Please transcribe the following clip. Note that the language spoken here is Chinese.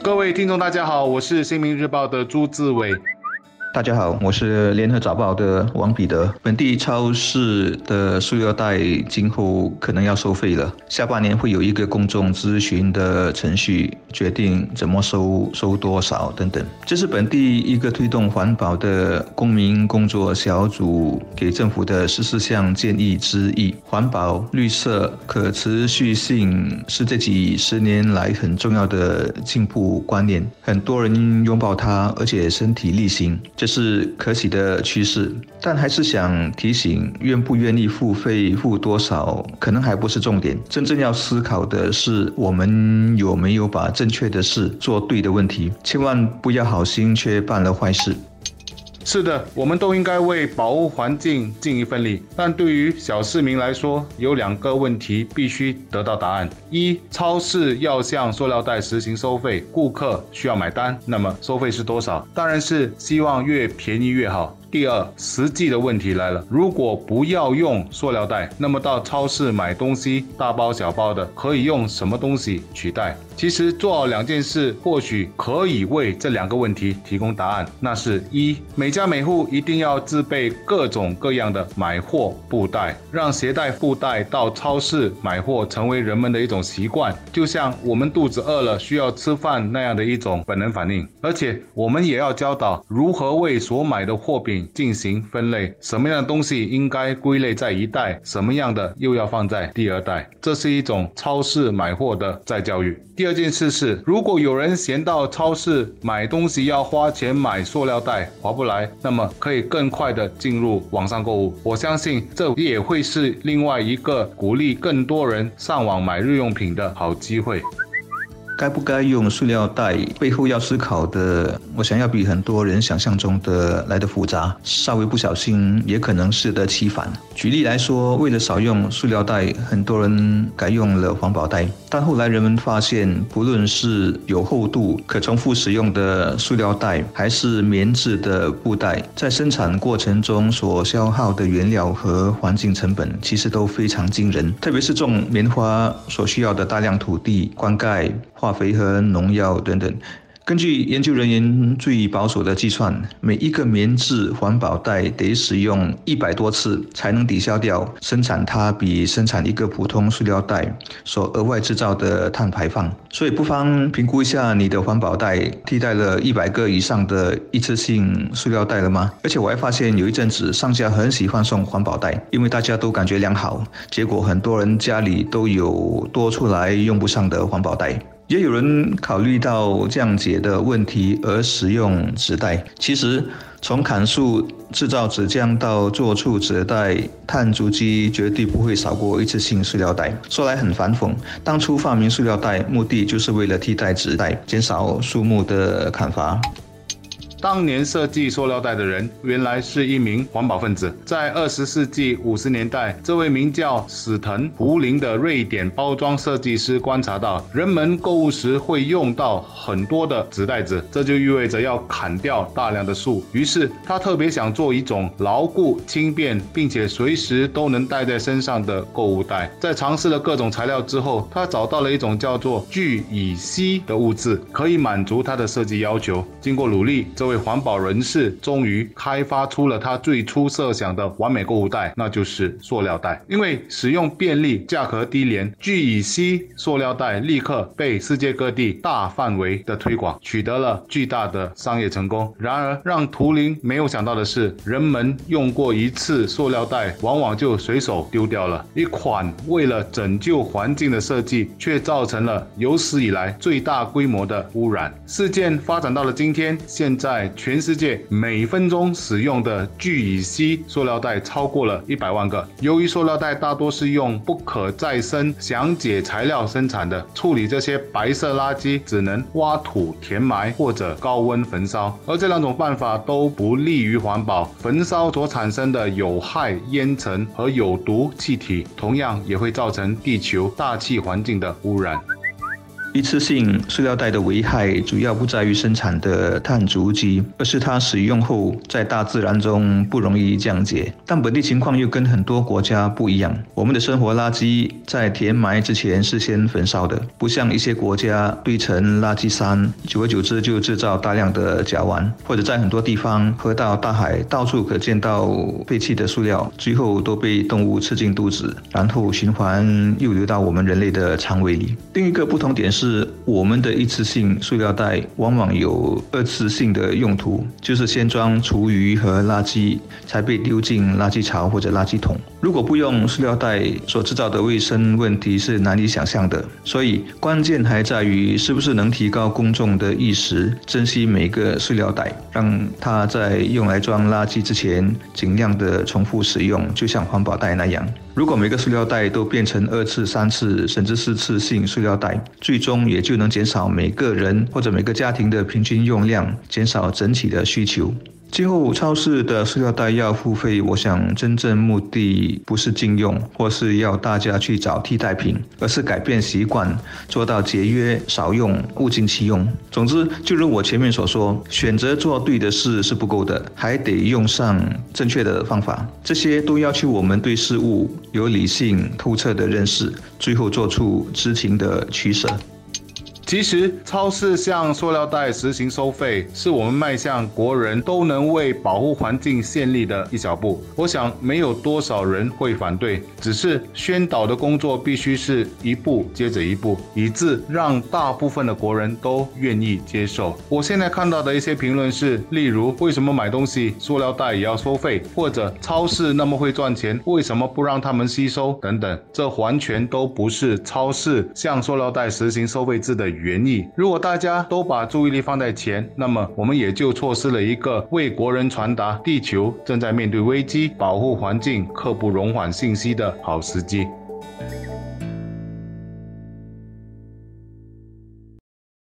各位听众，大家好，我是新民日报的朱志伟。大家好，我是联合早报的王彼得。本地超市的塑料袋今后可能要收费了，下半年会有一个公众咨询的程序，决定怎么收、收多少等等。这是本地一个推动环保的公民工作小组给政府的十四项建议之一。环保、绿色、可持续性是这几十年来很重要的进步观念，很多人拥抱它，而且身体力行。这是可喜的趋势，但还是想提醒，愿不愿意付费、付多少，可能还不是重点。真正要思考的是，我们有没有把正确的事做对的问题，千万不要好心却办了坏事。是的，我们都应该为保护环境尽一份力。但对于小市民来说，有两个问题必须得到答案：一，超市要向塑料袋实行收费，顾客需要买单，那么收费是多少？当然是希望越便宜越好。第二，实际的问题来了，如果不要用塑料袋，那么到超市买东西，大包小包的，可以用什么东西取代？其实做好两件事，或许可以为这两个问题提供答案。那是一，每家每户一定要自备各种各样的买货布袋，让携带布袋到超市买货成为人们的一种习惯，就像我们肚子饿了需要吃饭那样的一种本能反应。而且我们也要教导如何为所买的货品进行分类，什么样的东西应该归类在一袋，什么样的又要放在第二袋。这是一种超市买货的再教育。第这件事是，如果有人嫌到超市买东西要花钱买塑料袋划不来，那么可以更快的进入网上购物。我相信这也会是另外一个鼓励更多人上网买日用品的好机会。该不该用塑料袋？背后要思考的，我想要比很多人想象中的来的复杂。稍微不小心，也可能适得其反。举例来说，为了少用塑料袋，很多人改用了环保袋。但后来人们发现，不论是有厚度、可重复使用的塑料袋，还是棉质的布袋，在生产过程中所消耗的原料和环境成本，其实都非常惊人。特别是种棉花所需要的大量土地、灌溉。化肥和农药等等。根据研究人员最保守的计算，每一个棉质环保袋得使用一百多次才能抵消掉生产它比生产一个普通塑料袋所额外制造的碳排放。所以，不妨评估一下你的环保袋替代了一百个以上的一次性塑料袋了吗？而且我还发现有一阵子商家很喜欢送环保袋，因为大家都感觉良好。结果很多人家里都有多出来用不上的环保袋。也有人考虑到降解的问题而使用纸袋。其实，从砍树制造纸浆到做出纸袋，碳足迹绝对不会少过一次性塑料袋。说来很反讽，当初发明塑料袋，目的就是为了替代纸袋，减少树木的砍伐。当年设计塑料袋的人，原来是一名环保分子。在二十世纪五十年代，这位名叫史腾胡林的瑞典包装设计师观察到，人们购物时会用到很多的纸袋子，这就意味着要砍掉大量的树。于是他特别想做一种牢固、轻便，并且随时都能带在身上的购物袋。在尝试了各种材料之后，他找到了一种叫做聚乙烯的物质，可以满足他的设计要求。经过努力，这位环保人士终于开发出了他最初设想的完美购物袋，那就是塑料袋。因为使用便利、价格低廉，聚乙烯塑料袋立刻被世界各地大范围的推广，取得了巨大的商业成功。然而，让图灵没有想到的是，人们用过一次塑料袋，往往就随手丢掉了。一款为了拯救环境的设计，却造成了有史以来最大规模的污染。事件发展到了今天，现在。全世界每分钟使用的聚乙烯塑料袋超过了一百万个。由于塑料袋大多是用不可再生降解材料生产的，处理这些白色垃圾只能挖土填埋或者高温焚烧，而这两种办法都不利于环保。焚烧所产生的有害烟尘和有毒气体，同样也会造成地球大气环境的污染。一次性塑料袋的危害主要不在于生产的碳足迹，而是它使用后在大自然中不容易降解。但本地情况又跟很多国家不一样，我们的生活垃圾在填埋之前是先焚烧的，不像一些国家堆成垃圾山，久而久之就制造大量的甲烷，或者在很多地方河道、大海到处可见到废弃的塑料，最后都被动物吃进肚子，然后循环又流到我们人类的肠胃里。另一个不同点是，是我们的一次性塑料袋往往有二次性的用途，就是先装厨余和垃圾，才被丢进垃圾槽或者垃圾桶。如果不用塑料袋，所制造的卫生问题是难以想象的。所以关键还在于是不是能提高公众的意识，珍惜每个塑料袋，让它在用来装垃圾之前尽量的重复使用，就像环保袋那样。如果每个塑料袋都变成二次、三次甚至四次性塑料袋，最终也就能减少每个人或者每个家庭的平均用量，减少整体的需求。今后超市的塑料袋要付费，我想真正目的不是禁用，或是要大家去找替代品，而是改变习惯，做到节约、少用、物尽其用。总之，就如我前面所说，选择做对的事是不够的，还得用上正确的方法。这些都要求我们对事物有理性、透彻的认识，最后做出知情的取舍。其实，超市向塑料袋实行收费，是我们迈向国人都能为保护环境献力的一小步。我想，没有多少人会反对，只是宣导的工作必须是一步接着一步，以致让大部分的国人都愿意接受。我现在看到的一些评论是，例如为什么买东西塑料袋也要收费，或者超市那么会赚钱，为什么不让他们吸收等等，这完全都不是超市向塑料袋实行收费制的。原意，如果大家都把注意力放在钱，那么我们也就错失了一个为国人传达地球正在面对危机、保护环境、刻不容缓信息的好时机。